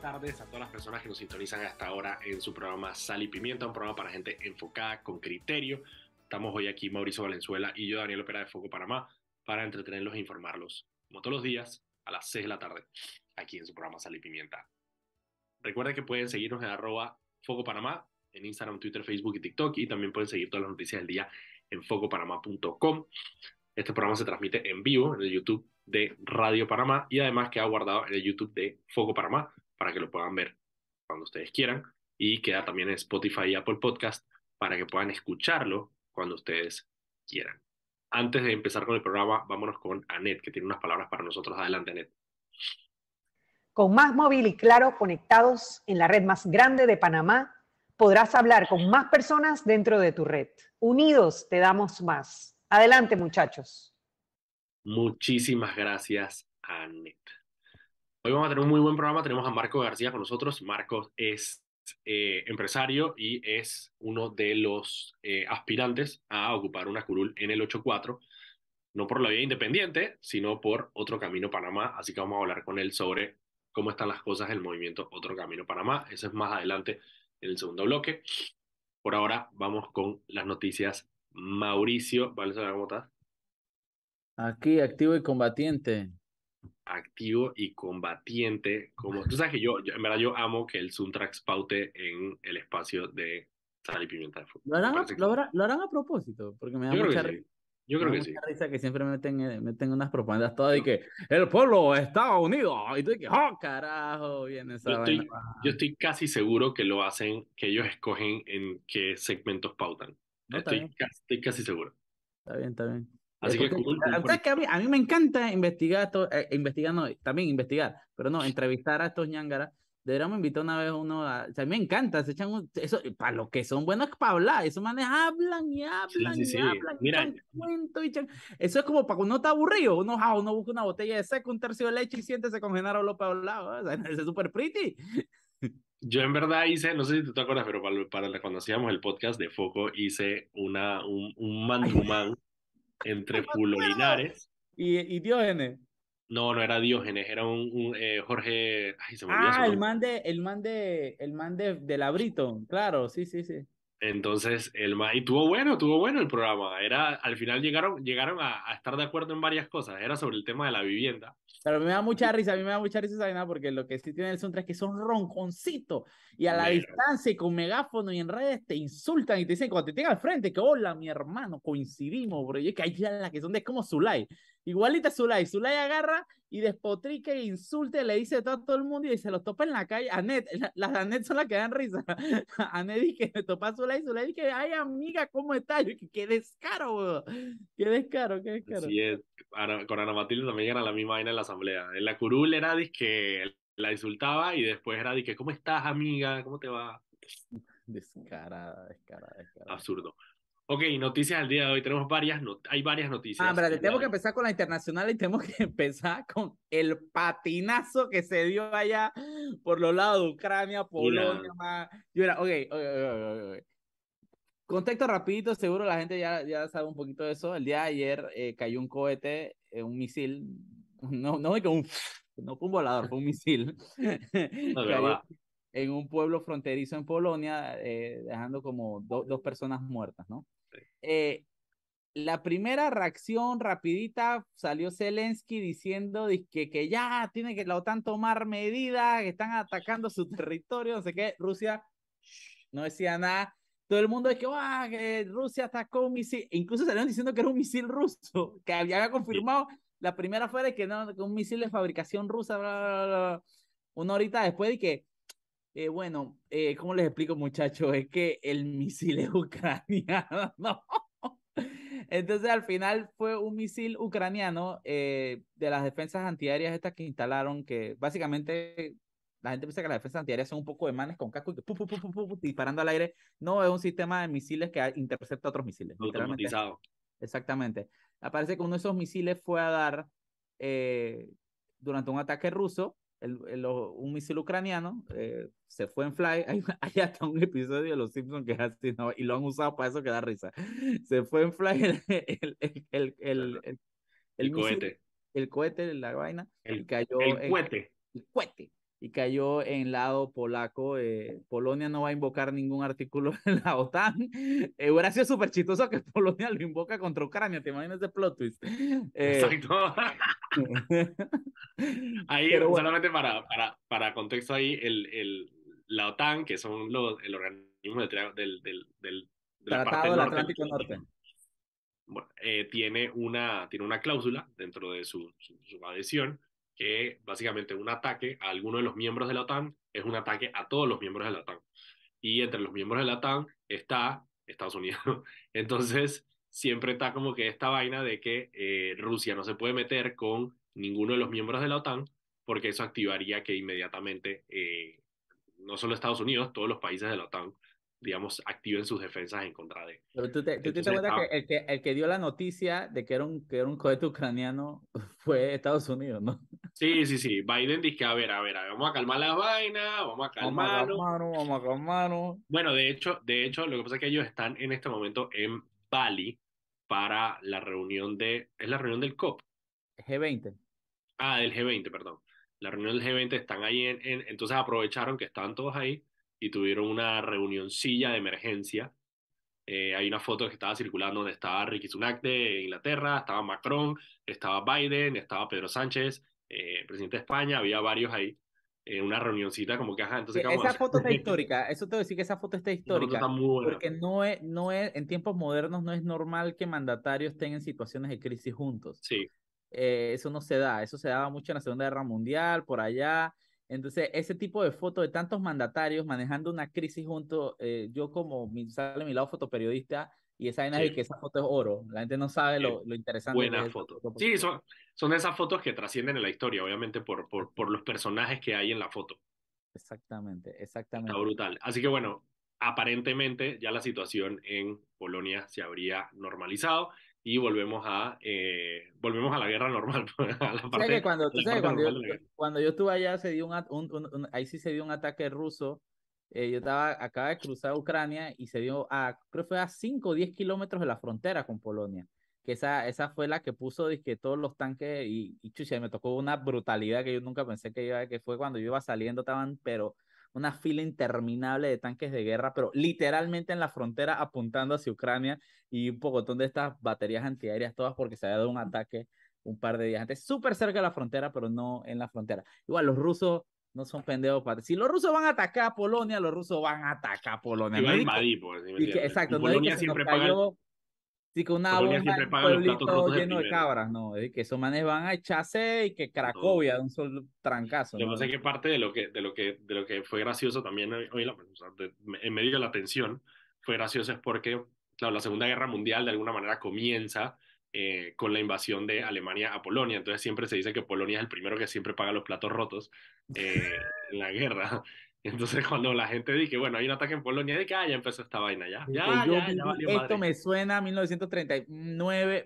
tardes a todas las personas que nos sintonizan hasta ahora en su programa Sal y Pimienta, un programa para gente enfocada con criterio. Estamos hoy aquí Mauricio Valenzuela y yo, Daniel Opera de Foco Panamá, para entretenerlos e informarlos, como todos los días, a las 6 de la tarde, aquí en su programa Sal y Pimienta. Recuerden que pueden seguirnos en arroba Foco Panamá, en Instagram, Twitter, Facebook y TikTok, y también pueden seguir todas las noticias del día en focopanamá.com. Este programa se transmite en vivo en el YouTube de Radio Panamá y además queda guardado en el YouTube de Foco Panamá para que lo puedan ver cuando ustedes quieran y queda también en Spotify y Apple Podcast para que puedan escucharlo cuando ustedes quieran. Antes de empezar con el programa, vámonos con Anet, que tiene unas palabras para nosotros. Adelante, Anet. Con más móvil y claro conectados en la red más grande de Panamá, podrás hablar con más personas dentro de tu red. Unidos te damos más. Adelante, muchachos. Muchísimas gracias, Anet. Hoy vamos a tener un muy buen programa. Tenemos a Marco García con nosotros. Marco es eh, empresario y es uno de los eh, aspirantes a ocupar una curul en el 8-4, no por la vía independiente, sino por Otro Camino Panamá. Así que vamos a hablar con él sobre cómo están las cosas en el movimiento Otro Camino Panamá. Eso es más adelante en el segundo bloque. Por ahora vamos con las noticias. Mauricio, ¿vale? ¿Cómo estás? Aquí, activo y combatiente activo y combatiente. Como, tú sabes que yo, en verdad, yo amo que el Suntrax paute en el espacio de sal y pimienta de fútbol. ¿Lo harán, a, lo, harán, a propósito, porque me da yo mucha, que Yo creo que sí. risa que siempre meten, eh, meten unas propagandas todas de que el pueblo está unido. Y tú dices, oh, carajo, viene esa yo estoy, yo estoy casi seguro que lo hacen, que ellos escogen en qué segmentos pautan. estoy, estoy casi seguro. Está bien, está bien. Así que, a, mí, me encanta investigar, esto, eh, investigar, no, también investigar, pero no, entrevistar a estos ñangaras. Deberíamos invitar una vez uno a. O sea, a mí me encanta, se echan eso, para lo que son buenos para hablar, esos manes hablan y hablan y hablan. Mira, eso es como para cuando uno está aburrido, uno, ah, uno busca una botella de seco, un tercio de leche y siéntese con Genaro López al lado. O sea, es súper pretty. Yo en verdad hice, no sé si tú te acuerdas, pero para, para cuando hacíamos el podcast de Foco, hice una, un, un man entre Pulo Linares. ¿Y, y Diógenes? No, no era Diógenes, era un, eh, Jorge. Ay, se me ah, el man de, el man de, el man de, de la claro, sí, sí, sí. Entonces, el y tuvo bueno, tuvo bueno el programa. Era, al final llegaron, llegaron a, estar de acuerdo en varias cosas. Era sobre el tema de la vivienda. Pero a mí me da mucha risa, a mí me da mucha risa esa nada porque lo que sí tiene el soundtrack es que son ronconcitos y a la distancia y con megáfono y en redes te insultan y te dicen cuando te tienen al frente que hola mi hermano, coincidimos, bro. Y es que hay la que son de como Zulay. Igualita Zulay. Zulay agarra y despotrica e insulte, le dice todo a todo el mundo y se los topa en la calle. Anet, las la Anet son las que dan risa. Anet dice que topa a Zulay, Zulay dice, ay amiga, ¿cómo estás? Yo, qué descaro, bro. Qué descaro, qué descaro. Sí, es. con Ana Matilde también era la misma vaina la asamblea. En la curul era que la insultaba y después era de que, ¿cómo estás, amiga? ¿Cómo te va? Descarada, descarada, descarada. Absurdo. Ok, noticias del día de hoy. Tenemos varias, hay varias noticias. Ah, pero tenemos que empezar con la internacional y tenemos que empezar con el patinazo que se dio allá por los lados de Ucrania, Polonia, más. Yo era, ok, ok, ok, ok. Contexto rapidito, seguro la gente ya, ya sabe un poquito de eso. El día de ayer eh, cayó un cohete, eh, un misil, no, no que un, no fue un volador, fue un misil. en un pueblo fronterizo en Polonia, eh, dejando como dos personas muertas, ¿no? Eh, la primera reacción rapidita salió Zelensky diciendo que, que ya tiene que la OTAN tomar medidas, que están atacando su territorio, no sé qué. Rusia no decía nada. Todo el mundo es que, que Rusia atacó un misil. Incluso salieron diciendo que era un misil ruso, que había confirmado. La primera fue de que no, un misil de fabricación rusa, Una horita después de que, eh, bueno, eh, ¿cómo les explico, muchachos? Es que el misil es ucraniano, ¿no? Entonces al final fue un misil ucraniano eh, de las defensas antiaéreas estas que instalaron, que básicamente la gente piensa que las defensas antiaéreas son un poco de manes con casco y disparando al aire. No, es un sistema de misiles que intercepta otros misiles. Automatizado. Exactamente. Aparece que uno de esos misiles fue a dar eh, durante un ataque ruso el, un misil ucraniano eh, se fue en fly. Hay, hay, hasta un episodio de Los Simpsons que es así, ¿no? Y lo han usado para eso que da risa. Se fue en fly el, el, el, el cohete. El cohete, la vaina. El, cayó el cohete. El cohete. Y cayó en lado polaco. Eh, Polonia no va a invocar ningún artículo en la OTAN. Eh, hubiera sido súper chistoso que Polonia lo invoca contra Ucrania, ¿te imaginas ese plot twist? Eh, Exacto. ahí, solamente para, para, para contexto ahí, el, el, la OTAN, que son los, el organismo del, del, del, Tratado del Atlántico Norte. Bueno, tiene, una, tiene una cláusula dentro de su, su, su adhesión que básicamente un ataque a alguno de los miembros de la OTAN es un ataque a todos los miembros de la OTAN. Y entre los miembros de la OTAN está Estados Unidos. Entonces, siempre está como que esta vaina de que eh, Rusia no se puede meter con ninguno de los miembros de la OTAN porque eso activaría que inmediatamente eh, no solo Estados Unidos, todos los países de la OTAN digamos, activen sus defensas en contra de. Pero tú te, tú te acuerdas que, el que el que dio la noticia de que era un, que era un cohete ucraniano fue Estados Unidos, ¿no? Sí, sí, sí. Biden dice que, a ver, a ver, vamos a calmar las vainas, vamos a calmarnos. Vamos a calmarnos, Bueno, de hecho, de hecho, lo que pasa es que ellos están en este momento en Bali para la reunión de, es la reunión del COP. G20. Ah, del G20, perdón. La reunión del G20 están ahí en, en entonces aprovecharon que estaban todos ahí y tuvieron una reunioncilla de emergencia. Eh, hay una foto que estaba circulando donde estaba Ricky Sunak de Inglaterra, estaba Macron, estaba Biden, estaba Pedro Sánchez, eh, presidente de España, había varios ahí. en una reunioncita como que, ajá, entonces... esa foto está histórica, eso te voy a decir que esa foto está histórica, porque no es, no es, en tiempos modernos no es normal que mandatarios estén en situaciones de crisis juntos. Sí. Eh, eso no se da, eso se daba mucho en la Segunda Guerra Mundial, por allá, entonces, ese tipo de fotos de tantos mandatarios manejando una crisis junto, eh, yo como mi, sale mi lado fotoperiodista y esa vaina de que esa foto es oro, la gente no sabe lo, lo interesante. Buena foto. Sí, son, son esas fotos que trascienden en la historia, obviamente por, por, por los personajes que hay en la foto. Exactamente, exactamente. Está brutal. Así que bueno, aparentemente ya la situación en Polonia se habría normalizado y volvemos a, eh, volvemos a la guerra normal. A la parte, que cuando, cuando, yo, cuando, yo, estuve allá, se dio un, un, ahí sí se dio un ataque ruso. Eh, yo estaba, acaba de cruzar Ucrania y se dio a, creo que fue a 5 o 10 kilómetros de la frontera con Polonia. Que esa, esa fue la que puso que todos los tanques y, y chucha, me tocó una brutalidad que yo nunca pensé que iba, que fue cuando yo iba saliendo, estaban, pero una fila interminable de tanques de guerra, pero literalmente en la frontera apuntando hacia Ucrania y un pocotón de estas baterías antiaéreas todas porque se había dado un ataque un par de días antes, súper cerca de la frontera, pero no en la frontera. Igual los rusos no son pendejos para... Si los rusos van a atacar a Polonia, los rusos van a atacar a Polonia. Y invadir, pues, exacto, Polonia siempre paga Sí, que una bomba en pueblito lleno de cabras, no, es que esos manes van a echarse y que Cracovia de un solo trancazo. Lo que pasa es que parte de lo que, de lo que, de lo que fue gracioso también hoy, en medio de la tensión, fue gracioso es porque, claro, la Segunda Guerra Mundial de alguna manera comienza eh, con la invasión de Alemania a Polonia. Entonces siempre se dice que Polonia es el primero que siempre paga los platos rotos eh, en la guerra. Entonces, cuando la gente dice, bueno, hay un ataque en Polonia, de que ah, ya empezó esta vaina, ya. ya, ya, ya, esto me suena a 1939.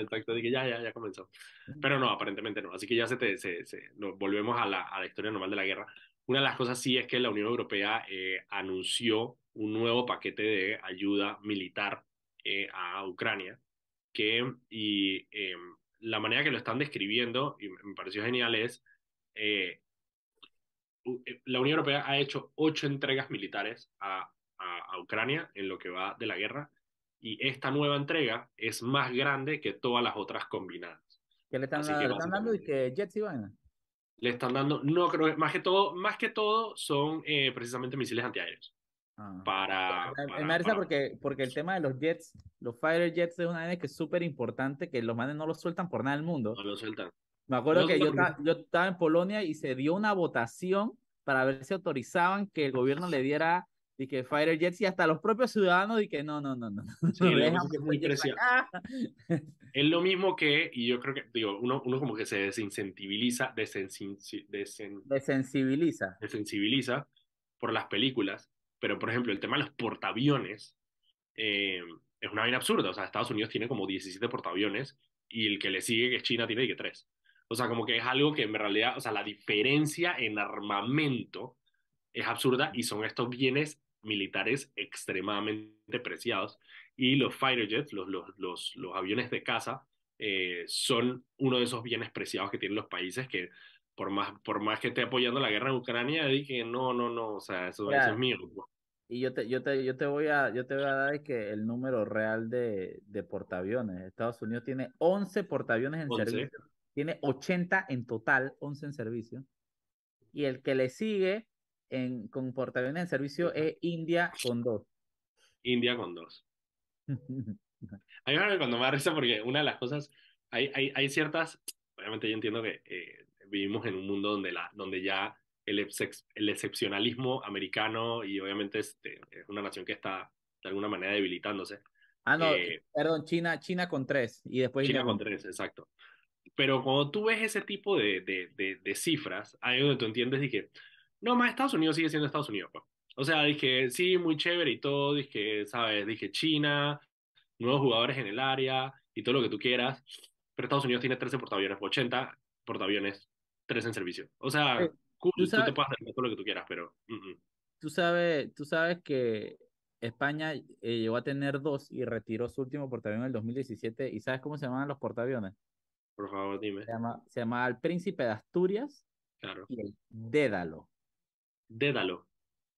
exacto, dije, ya, ya, ya comenzó. Pero no, aparentemente no. Así que ya se, te, se, se volvemos a la, a la, historia normal de la guerra. Una de las cosas sí es que la Unión Europea eh, anunció un nuevo paquete de ayuda militar eh, a Ucrania, que, y em, la manera que lo están describiendo, y me pareció genial, es eh, eh, la Unión Europea ha hecho ocho entregas militares a, a, Ucrania en lo que va de la guerra y esta nueva entrega es más grande que todas las otras combinadas. ¿Qué le están, dando? ¿Y que jets y vaina? Le están dando, no creo, más que todo, más que todo son eh, precisamente misiles antiaéreos. Ah. Para, Me parece porque, porque el tema de los jets, los fighter jets es una vez que es súper importante, que los manes no los sueltan por nada del mundo. No los sueltan. Me acuerdo que yo, yo estaba en Polonia y se dio una votación para ver si autorizaban que el gobierno le diera y que Fighter Jets y hasta los propios ciudadanos y que no, no, no, no. Sí, es, muy es lo mismo que, y yo creo que, digo, uno, uno como que se desincentibiliza, desen, desensibiliza. Desensibiliza por las películas, pero por ejemplo, el tema de los portaaviones eh, es una vaina absurda. O sea, Estados Unidos tiene como 17 portaaviones y el que le sigue, que es China, tiene que 3. O sea, como que es algo que en realidad, o sea, la diferencia en armamento es absurda y son estos bienes militares extremadamente preciados. Y los fighter jets, los, los, los, aviones de caza, eh, son uno de esos bienes preciados que tienen los países que por más, por más que esté apoyando la guerra en Ucrania, dije, no, no, no, o sea, eso, eso es mío. Pues. Y yo te, yo te, yo te voy a, yo te voy a dar que el número real de, de portaaviones. Estados Unidos tiene 11 portaaviones en servicio. Tiene 80 en total, 11 en servicio. Y el que le sigue en, con portaaviones en servicio es India con dos. India con dos. a mí me cuando me da risa porque una de las cosas, hay, hay, hay ciertas, obviamente yo entiendo que eh, vivimos en un mundo donde, la, donde ya el, el excepcionalismo americano y obviamente este, es una nación que está de alguna manera debilitándose. Ah, no, eh, perdón, China, China con tres y después China con tres, exacto. Pero cuando tú ves ese tipo de, de, de, cifras, ahí donde tú entiendes que, no, más Estados Unidos sigue siendo Estados Unidos. Pues. O sea, dije, sí, muy chévere y todo, dije, ¿sabes? Dije, China, nuevos jugadores en el área y todo lo que tú quieras, pero Estados Unidos tiene 13 portaaviones, 80 portaaviones, 3 en servicio. O sea, tú, te puedes hacer todo lo que tú quieras, pero... Tú, sabes, tú sabes que España eh, llegó a tener dos y retiró su último portaavión en el 2017. ¿Y sabes cómo se llaman los portaaviones? Por favor, dime. Se llama, se llama el Príncipe de Asturias claro. y el Dédalo. Dédalo.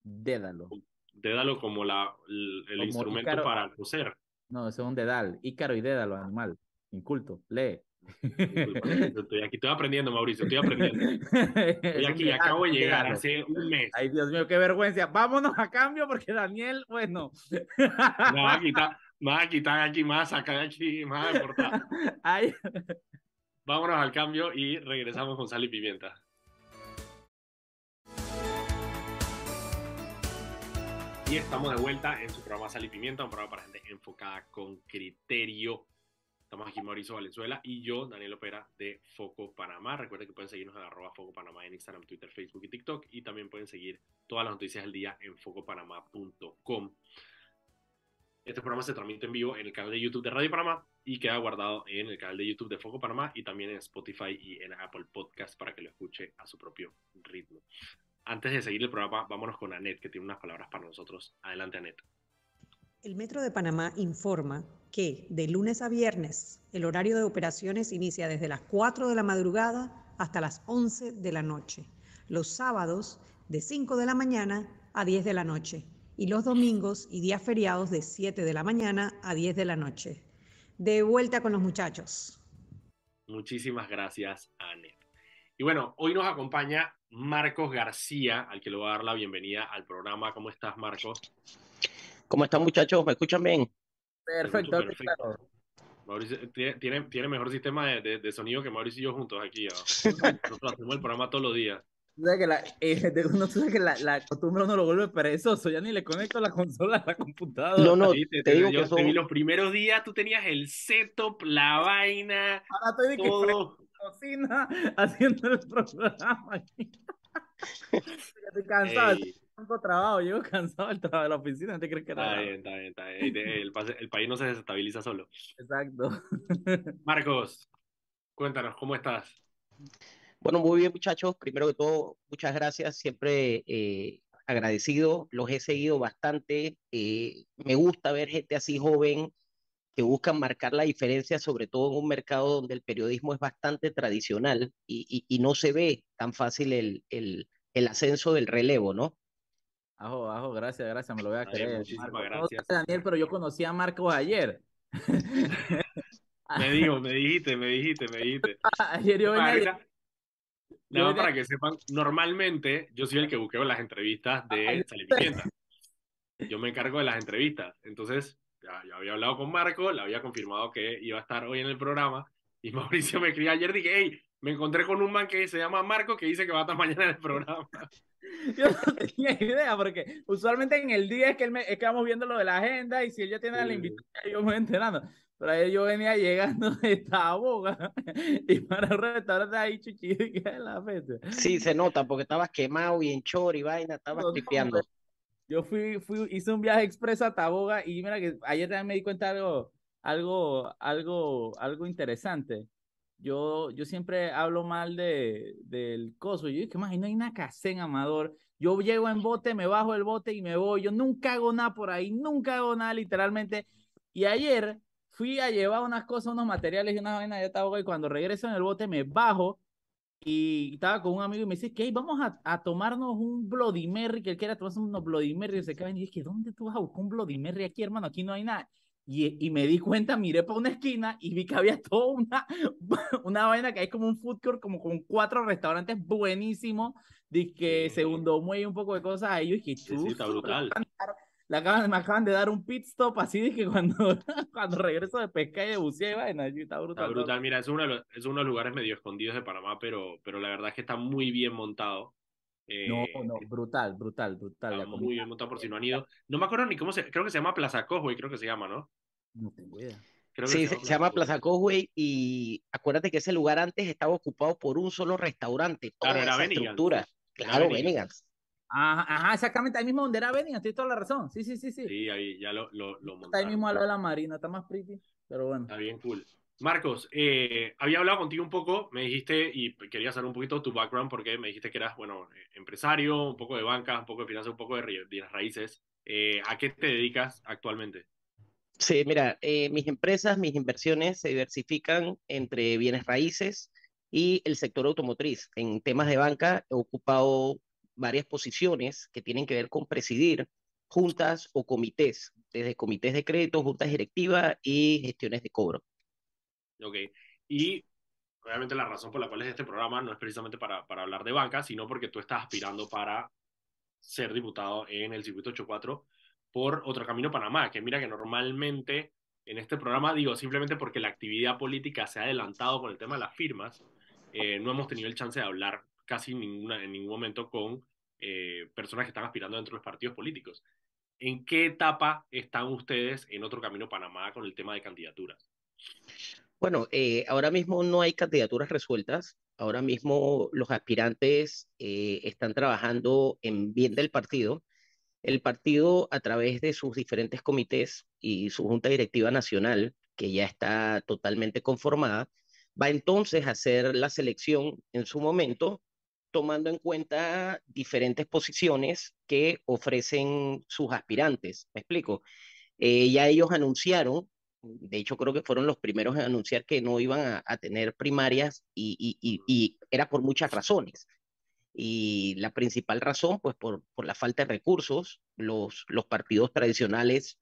Dédalo. Dédalo como la, el, instrumento para coser. No, ese es un dedal. Ícaro y Dédalo, animal. Inculto. Lee. Estoy aquí, estoy aprendiendo, Mauricio, estoy aprendiendo. Estoy aquí, acabo de llegar hace un mes. Ay, Dios mío, qué vergüenza. Vámonos a cambio porque Daniel, bueno. Me va a quitar, me va a quitar aquí más, acá aquí más Ay. Vámonos al cambio y regresamos con sal y pimienta. Y estamos de vuelta en su programa Sal y Pimienta, un programa para gente enfocada con criterio Estamos aquí Mauricio Valenzuela y yo, Daniel Opera, de Foco Panamá. Recuerden que pueden seguirnos en arroba Foco Panamá en Instagram, Twitter, Facebook y TikTok. Y también pueden seguir todas las noticias del día en focopanamá.com. Este programa se transmite en vivo en el canal de YouTube de Radio Panamá y queda guardado en el canal de YouTube de Foco Panamá y también en Spotify y en Apple Podcast para que lo escuche a su propio ritmo. Antes de seguir el programa, vámonos con Anet, que tiene unas palabras para nosotros. Adelante, Anet. El Metro de Panamá informa que de lunes a viernes el horario de operaciones inicia desde las 4 de la madrugada hasta las 11 de la noche. Los sábados de 5 de la mañana a 10 de la noche y los domingos y días feriados de 7 de la mañana a 10 de la noche. De vuelta con los muchachos. Muchísimas gracias, Anet. Y bueno, hoy nos acompaña Marcos García, al que le voy a dar la bienvenida al programa. ¿Cómo estás, Marcos? ¿Cómo están muchachos? ¿Me escuchan bien? Perfecto. Mauricio tiene, tiene mejor sistema de, de, sonido que Mauricio y yo juntos aquí. Nosotros hacemos el programa todos los días. Tú sabes que, la, eh, uno, tú sabes que la, la, costumbre uno lo vuelve perezoso, ya ni le conecto la consola a la computadora. No, no, te, te, digo que son... los primeros días tú tenías el setup, la vaina, Ahora estoy todo. Que cocina haciendo el programa estoy cansado. Ey trabajo, llego cansado del trabajo de la oficina, ¿no te crees que era? Está bien, está bien, está bien. El, el, país no se desestabiliza solo. Exacto. Marcos, cuéntanos, ¿cómo estás? Bueno, muy bien, muchachos. Primero que todo, muchas gracias. Siempre eh, agradecido. Los he seguido bastante. Eh, me gusta ver gente así joven que buscan marcar la diferencia, sobre todo en un mercado donde el periodismo es bastante tradicional y, y, no se ve tan fácil el, el, el ascenso del relevo, ¿no? Ajo, ajo, gracias, gracias, me lo voy a creer. Muchísimas gracias. Daniel, pero yo conocí a Marcos ayer. me dijo, me dijiste, me dijiste, me dijiste. ayer yo venía... No, para que sepan, normalmente yo soy el que buqueo las entrevistas de Salipimienta. Yo me encargo de las entrevistas. Entonces, ya, ya, había hablado con Marco, le había confirmado que iba a estar hoy en el programa. Y Mauricio me escribió ayer, dije, hey, me encontré con un man que se llama Marco que dice que va a estar mañana en el programa. Yo no tenía idea, porque usualmente en el día es que, él me, es que vamos viendo lo de la agenda y si él ya tiene la invitación, yo me voy enterando. Pero ayer yo venía llegando de esta boga y para el restaurante ahí chuchito y que la fecha. Sí, se nota porque estabas quemado y en chor y vaina, estabas no, tripeando. yo fui, fui, hice un viaje expreso a Taboga y mira que ayer también me di cuenta de algo, algo, algo, algo interesante yo, yo siempre hablo mal de, del coso. Yo dije, más, no hay una casa en Amador. Yo llego en bote, me bajo el bote y me voy. Yo nunca hago nada por ahí, nunca hago nada literalmente. Y ayer fui a llevar unas cosas, unos materiales y una vaina de Taboga y cuando regreso en el bote me bajo y estaba con un amigo y me dice que vamos a, a, tomarnos un Bloody Mary, que él quiera tomarse unos Bloody Mary, y se caen y dije, ¿dónde tú vas a buscar un Bloody Mary aquí, hermano? Aquí no hay nada. Y, y, me di cuenta, miré para una esquina y vi que había toda una, una vaina que hay como un food court, como con cuatro restaurantes buenísimos, que segundo muelle un poco de cosas a ellos. Y que sí, sí, está brutal. Le acaban, me acaban de dar un pit stop así de que cuando, cuando regreso de pesca y de buceo y vaina, está brutal. Está brutal, mira, es uno, de los, es uno de los lugares medio escondidos de Panamá, pero, pero la verdad es que está muy bien montado. Eh, no, no, brutal, brutal, brutal. muy bien montado por si no han ido. No me acuerdo ni cómo se, creo que se llama Plaza Cosway, creo que se llama, ¿no? No tengo idea. sí, se, llama, Plaza Cosway y acuérdate que ese lugar antes estaba ocupado por un solo restaurante. claro, era estructura. Claro, Benigans. Ajá, ajá, exactamente, ahí mismo donde era Benigans, tienes toda la razón. Sí, sí, sí, sí. Sí, ahí ya lo, lo, lo Está ahí mismo a lo de la Marina, está más pretty, pero bueno. Está bien cool. Marcos, eh, había hablado contigo un poco, me dijiste, y quería saber un poquito tu background, porque me dijiste que eras, bueno, empresario, un poco de banca, un poco de finanzas, un poco de bienes raíces. Eh, ¿A qué te dedicas actualmente? Sí, mira, eh, mis empresas, mis inversiones se diversifican entre bienes raíces y el sector automotriz. En temas de banca he ocupado varias posiciones que tienen que ver con presidir juntas o comités, desde comités de crédito, juntas directivas y gestiones de cobro. Ok. Y obviamente la razón por la cual es este programa no es precisamente para, hablar de banca, sino porque tú estás aspirando para ser diputado en el circuito 84 por Otro Camino Panamá, que mira que normalmente en este programa, digo, simplemente porque la actividad política se ha adelantado con el tema de las firmas, eh, no hemos tenido el chance de hablar casi ninguna, en ningún momento con eh, personas que están aspirando dentro de los partidos políticos. ¿En qué etapa están ustedes en Otro Camino Panamá con el tema de candidaturas? Bueno, eh, ahora mismo no hay candidaturas resueltas. Ahora mismo los aspirantes eh, están trabajando en bien del partido. El partido, a través de sus diferentes comités y su junta directiva nacional, que ya está totalmente conformada, va entonces a hacer la selección en su momento, tomando en cuenta diferentes posiciones que ofrecen sus aspirantes. ¿Me explico? Eh, ya ellos anunciaron de hecho creo que fueron los primeros en anunciar que no iban a, tener primarias y, era por muchas razones. Y la principal razón, pues por, por la falta de recursos, los, los partidos tradicionales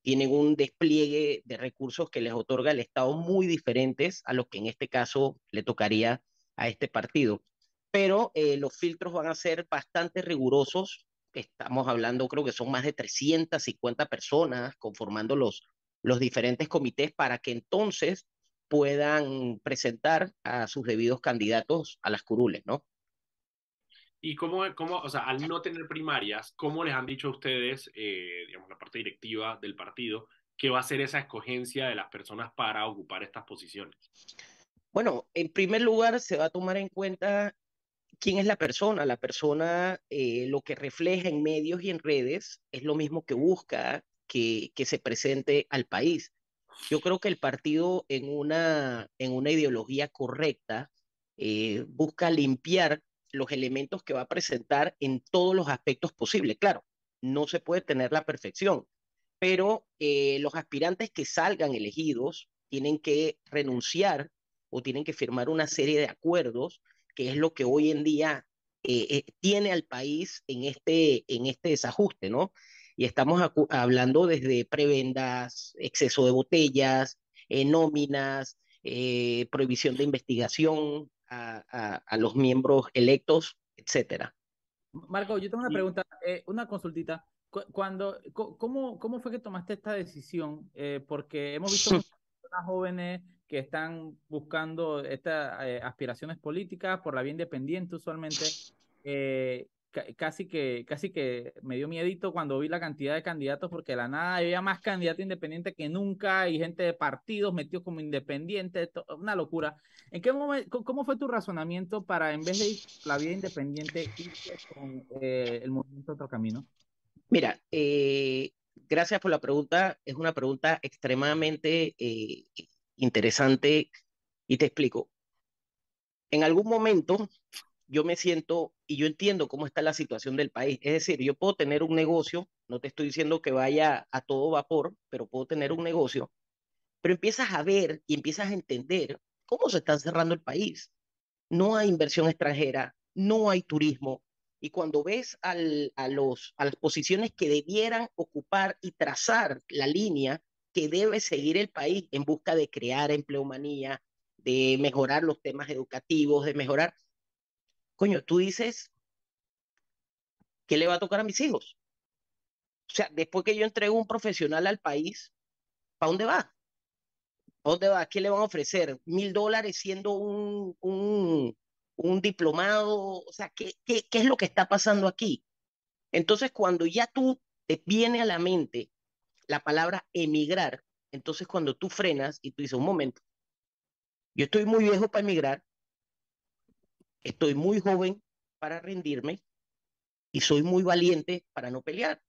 tienen un despliegue de recursos que les otorga el Estado muy diferentes a los que en este caso le tocaría a este partido. Pero eh, los filtros van a ser bastante rigurosos. Estamos hablando, creo que son más de 350 personas conformando los, los diferentes comités para que entonces puedan presentar a sus debidos candidatos a las curules, ¿no? ¿Y cómo, cómo, o sea, al no tener primarias, cómo les han dicho a ustedes, eh, digamos, la parte directiva del partido, que va a ser esa escogencia de las personas para ocupar estas posiciones? Bueno, en primer lugar, se va a tomar en cuenta quién es la persona. La persona, eh, lo que refleja en medios y en redes, es lo mismo que busca que, se presente al país. Yo creo que el partido en una, en una ideología correcta eh, busca limpiar los elementos que va a presentar en todos los aspectos posibles. Claro, no se puede tener la perfección, pero eh, los aspirantes que salgan elegidos tienen que renunciar o tienen que firmar una serie de acuerdos, que es lo que hoy en día eh, tiene al país en este, en este desajuste, ¿no? y estamos hablando desde prebendas, exceso de botellas, eh, nóminas, eh, prohibición de investigación a, los miembros electos, etcétera. Marco, yo tengo una pregunta, eh, una consultita. Cuando, cómo, ¿Cómo fue que tomaste esta decisión? porque hemos visto personas jóvenes que están buscando estas aspiraciones políticas por la vía independiente usualmente casi que, casi que me dio miedito cuando vi la cantidad de candidatos, porque de la nada había más candidatos independientes que nunca y gente de partidos metidos como independientes, una locura. ¿En qué momento, cómo fue tu razonamiento para, en vez de ir la vía independiente, irte con eh, el movimiento Otro Camino? Mira, eh, gracias por la pregunta. Es una pregunta extremadamente eh, interesante y te explico. En algún momento yo me siento y yo entiendo cómo está la situación del país. Es decir, yo puedo tener un negocio, no te estoy diciendo que vaya a todo vapor, pero puedo tener un negocio, pero empiezas a ver y empiezas a entender cómo se está cerrando el país. no hay inversión extranjera, no hay turismo. Y cuando ves a, los, a las posiciones que debieran ocupar y trazar la línea que debe seguir el país en busca de crear empleomanía, de mejorar los temas educativos, de mejorar, coño, tú dices, ¿qué le va a tocar a mis hijos? O sea, después que yo entrego un profesional al país, ¿para dónde va? ¿Para dónde va? ¿Qué le van a ofrecer? ¿Mil dólares siendo un, un, un diplomado? O sea, ¿qué, ¿qué, qué es lo que está pasando aquí? Entonces, cuando ya tú te viene a la mente la palabra emigrar, entonces cuando tú frenas y tú dices, un momento, yo estoy muy viejo para emigrar, estoy muy joven para rendirme y soy muy valiente para no pelear.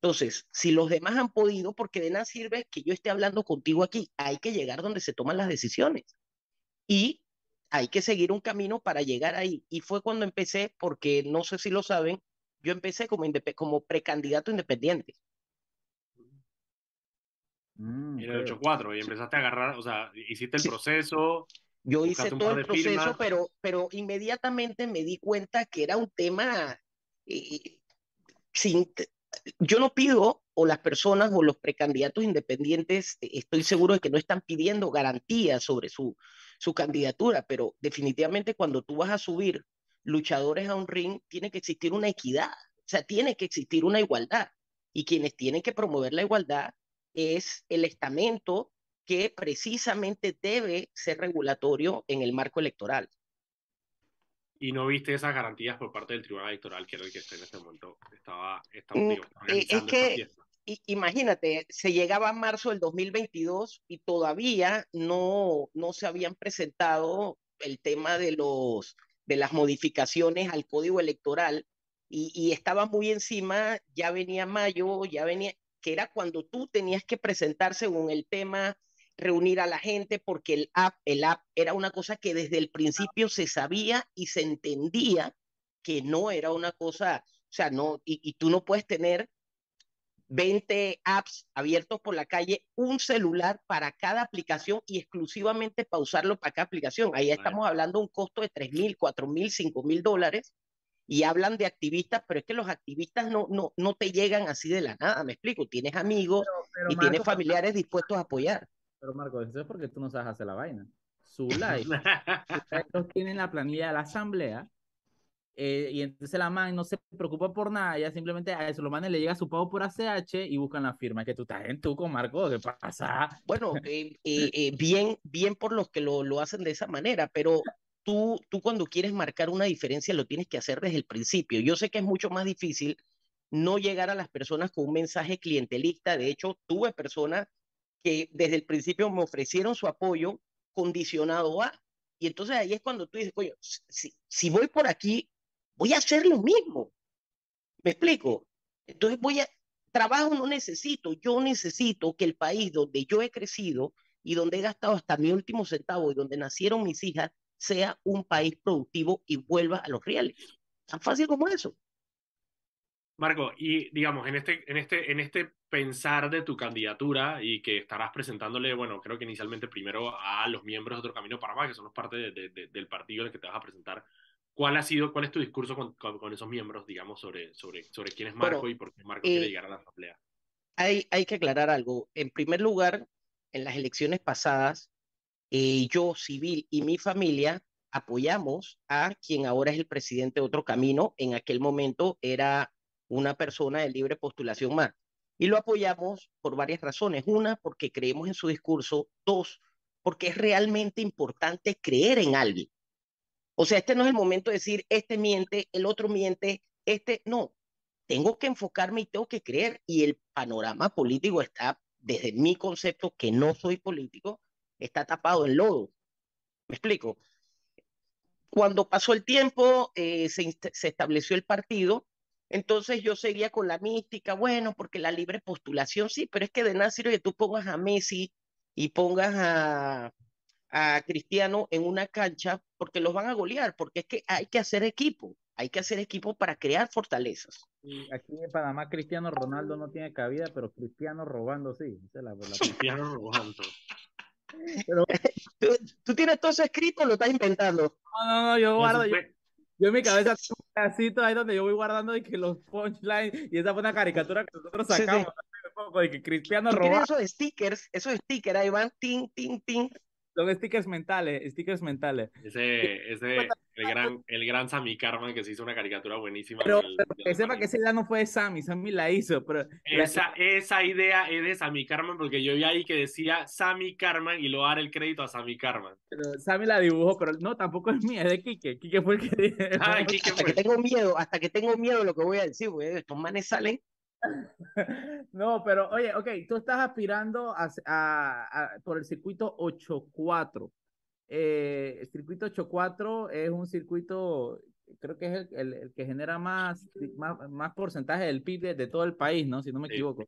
Entonces, si los demás han podido, porque de nada sirve que yo esté hablando contigo aquí, hay que llegar donde se toman las decisiones. Y hay que seguir un camino para llegar ahí. Y fue cuando empecé, porque no sé si lo saben, yo empecé como, como precandidato independiente. Mm, en el 8-4 y empezaste a agarrar, o sea, hiciste el proceso. Yo hice todo el proceso, pero, pero inmediatamente me di cuenta que era un tema eh, sin, yo no pido, o las personas o los precandidatos independientes, eh, estoy seguro de que no están pidiendo garantías sobre su, su candidatura, pero definitivamente cuando tú vas a subir luchadores a un ring, tiene que existir una equidad, o sea, tiene que existir una igualdad. Y quienes tienen que promover la igualdad es el estamento que precisamente debe ser regulatorio en el marco electoral y no viste esas garantías por parte del Tribunal Electoral, que era el que en este momento estaba, estaba mm, Es que, imagínate, se llegaba a marzo del 2022 y todavía no, no se habían presentado el tema de, los, de las modificaciones al código electoral y, y estaba muy encima, ya venía mayo, ya venía, que era cuando tú tenías que presentar según el tema reunir a la gente porque el app, el app era una cosa que desde el principio se sabía y se entendía que no era una cosa, o sea, no, y, tú no puedes tener 20 apps abiertos por la calle, un celular para cada aplicación y exclusivamente para usarlo para cada aplicación. Ahí estamos hablando de un costo de 3 mil, 4 mil, 5 mil dólares y hablan de activistas, pero es que los activistas no, no, no te llegan así de la nada, me explico, tienes amigos y tienes familiares dispuestos a apoyar. Pero Marco, eso es porque tú no sabes hacer la vaina. Su live, tienen la planilla de la asamblea eh, y entonces la man no se preocupa por nada, ella simplemente a eso lo manda, le llega su pago por ACH y buscan la firma. Que tú estás en tu con Marco, ¿qué pasa? Bueno, eh, eh, bien, bien por los que lo, lo hacen de esa manera, pero tú, tú cuando quieres marcar una diferencia lo tienes que hacer desde el principio. Yo sé que es mucho más difícil no llegar a las personas con un mensaje clientelista. De hecho, tuve personas que desde el principio me ofrecieron su apoyo condicionado a. Y entonces ahí es cuando tú dices, coño, si, si voy por aquí, voy a hacer lo mismo. ¿Me explico? Entonces voy a, trabajo no necesito, yo necesito que el país donde yo he crecido y donde he gastado hasta mi último centavo y donde nacieron mis hijas sea un país productivo y vuelva a los reales. Tan fácil como eso. Marco, y digamos, en este, en, este, en este pensar de tu candidatura y que estarás presentándole, bueno, creo que inicialmente primero a los miembros de Otro Camino para Más, que son los parte del partido en el que te vas a presentar, ¿cuál ha sido, cuál es tu discurso con, con, esos miembros, digamos, sobre, sobre, sobre quién es Marco y por qué Marco quiere eh, llegar a la asamblea? Hay, hay que aclarar algo. En primer lugar, en las elecciones pasadas, eh, yo, civil y mi familia apoyamos a quien ahora es el presidente de Otro Camino. En aquel momento era una persona de libre postulación más. Y lo apoyamos por varias razones. Una, porque creemos en su discurso. Dos, porque es realmente importante creer en alguien. O sea, este no es el momento de decir, este miente, el otro miente, este no. Tengo que enfocarme y tengo que creer. Y el panorama político está, desde mi concepto, que no soy político, está tapado en lodo. ¿Me explico? Cuando pasó el tiempo, eh, se, se estableció el partido entonces yo seguía con la mística, bueno, porque la libre postulación sí, pero es que de nada sirve que tú pongas a Messi y pongas a, a Cristiano en una cancha porque los van a golear, porque es que hay que hacer equipo, hay que hacer equipo para crear fortalezas. aquí en Panamá Cristiano Ronaldo no tiene cabida, pero Cristiano robando sí. Cristiano robando. Pero ¿Tú, tienes todo eso escrito o lo estás inventando? No, no, no, yo guardo. Yo, yo, en mi cabeza tengo un pedacito ahí donde yo voy guardando y que los punchlines y esa fue una caricatura que nosotros sacamos. De que Cristiano roba. esos stickers, esos stickers ahí van, ting, ting, ting. Son stickers mentales, stickers mentales. Ese, ese, el gran, el gran Sammy Carman que se hizo una caricatura buenísima. Pero, que sepa que esa idea no fue de Sammy, Sammy la hizo. Pero esa, esa idea es de Sammy Carman porque yo vi ahí que decía Sammy Carman y lo dar el crédito a Sammy Carman. Pero Sammy la dibujó, pero no, tampoco es mía, es de Kike. Kike fue el que ah, hasta que tengo miedo, hasta que tengo miedo de lo que voy a decir, güey. Estos manes salen no, pero oye, ok, tú estás aspirando a, por el circuito 8-4. Eh, el circuito 8-4 es un circuito, creo que es el, que genera más, más, porcentaje del PIB de, todo el país, ¿no? Si no me equivoco.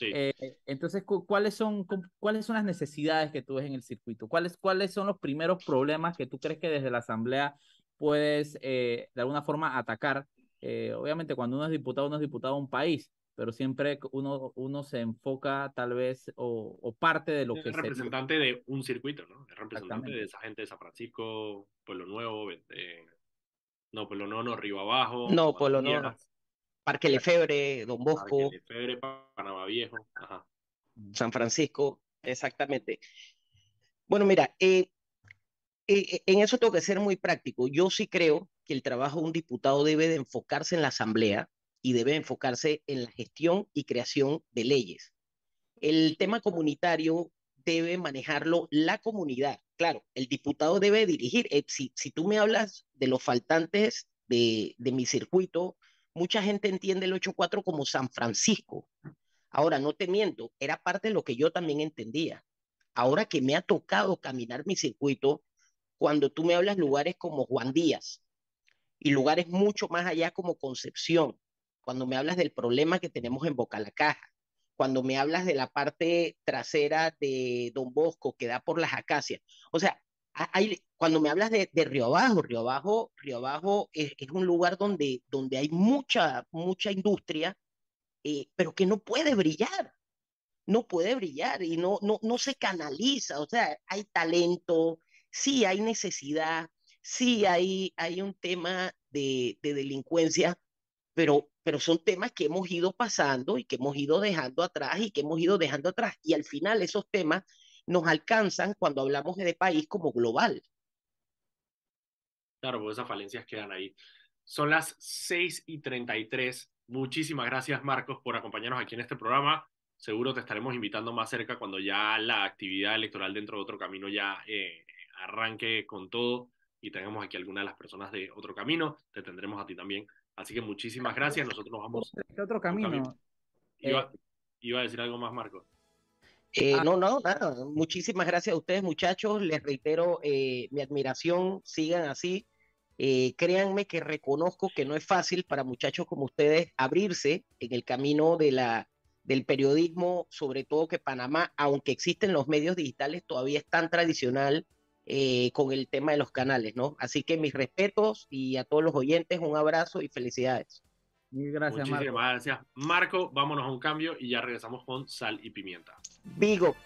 Eh, entonces, ¿cuáles son, ¿cuáles son las necesidades que tú ves en el circuito? ¿Cuáles, ¿Cuáles son los primeros problemas que tú crees que desde la Asamblea puedes eh, de alguna forma atacar? obviamente, cuando uno es diputado, uno es diputado de un país, pero siempre uno, uno se enfoca tal vez o, parte de lo que es representante de un circuito, ¿no? Es representante de esa gente de San Francisco, Pueblo Nuevo, no, Pueblo Nuevo, no, Río Abajo. No, Pueblo Nuevo. Parque Lefebre, Don Bosco. Parque Lefebre, Panamá Viejo. Ajá. San Francisco, exactamente. Bueno, mira, eh, eh, en eso tengo que ser muy práctico. Yo sí creo que el trabajo de un diputado debe de enfocarse en la asamblea, y debe enfocarse en la gestión y creación de leyes. El tema comunitario debe manejarlo la comunidad. Claro, el diputado debe dirigir. Eh, si, si tú me hablas de los faltantes de, de mi circuito, mucha gente entiende el 8-4 como San Francisco. Ahora, no te miento, era parte de lo que yo también entendía. Ahora que me ha tocado caminar mi circuito, cuando tú me hablas lugares como Juan Díaz y lugares mucho más allá como Concepción, cuando me hablas del problema que tenemos en Boca la Caja, cuando me hablas de la parte trasera de Don Bosco que da por las acacias. O sea, hay, cuando me hablas de, Río Abajo, Río Abajo, Río Abajo es, un lugar donde, donde hay mucha, mucha industria, eh, pero que no puede brillar. No puede brillar y no, no, no se canaliza. O sea, hay talento, sí hay necesidad, sí hay, hay un tema de, de delincuencia, pero, pero son temas que hemos ido pasando y que hemos ido dejando atrás y que hemos ido dejando atrás. Y al final esos temas nos alcanzan cuando hablamos de país como global. Claro, pues esas falencias quedan ahí. Son las 6 y 33. Muchísimas gracias, Marcos, por acompañarnos aquí en este programa. Seguro te estaremos invitando más cerca cuando ya la actividad electoral dentro de otro camino ya eh, arranque con todo y tengamos aquí alguna de las personas de otro camino. Te tendremos a ti también Así que muchísimas gracias. Nosotros nos vamos. ¿Qué otro camino? Iba, iba, a decir algo más, Marco. Eh, ah. No, no, nada. Muchísimas gracias a ustedes, muchachos. Les reitero eh, mi admiración. Sigan así. Eh, créanme que reconozco que no es fácil para muchachos como ustedes abrirse en el camino de la, del periodismo, sobre todo que Panamá, aunque existen los medios digitales, todavía es tan tradicional eh, con el tema de los canales, ¿no? Así que mis respetos y a todos los oyentes, un abrazo y felicidades. gracias, Muchísimas Marco. gracias. Marco, vámonos a un cambio y ya regresamos con sal y pimienta. Vigo.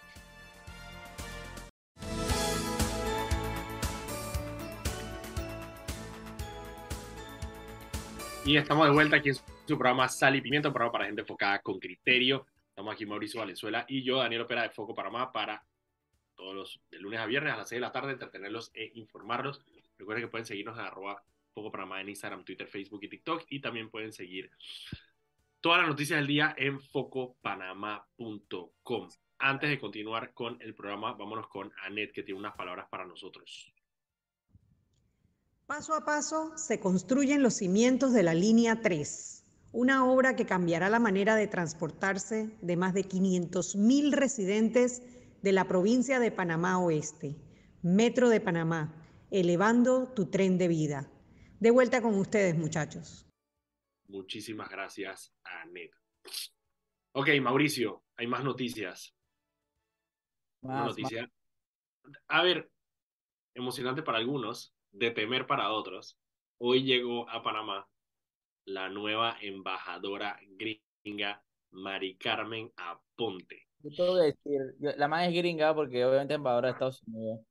Y estamos de vuelta aquí en su programa Sal y Pimienta, un programa para gente enfocada con criterio. Estamos aquí Mauricio Valenzuela y yo, Daniel Opera de Foco Panamá, para todos los de lunes a viernes a las 6 de la tarde, entretenerlos e informarlos. Recuerden que pueden seguirnos en arroba poco para más en Instagram, Twitter, Facebook y TikTok. Y también pueden seguir todas las noticias del día en focopanama.com. Antes de continuar con el programa, vámonos con Anet, que tiene unas palabras para nosotros. Paso a paso se construyen los cimientos de la línea 3, una obra que cambiará la manera de transportarse de más de 500.000 residentes de la provincia de Panamá Oeste, Metro de Panamá, elevando tu tren de vida. De vuelta con ustedes, muchachos. Muchísimas gracias, Anet. Ok, Mauricio, hay más noticias. Más, noticia. A ver, emocionante para algunos, de temer para otros. Hoy llegó a Panamá la nueva embajadora gringa Mari Carmen Aponte. Yo te voy a decir, la más es gringa porque obviamente embajadora de Estados Unidos.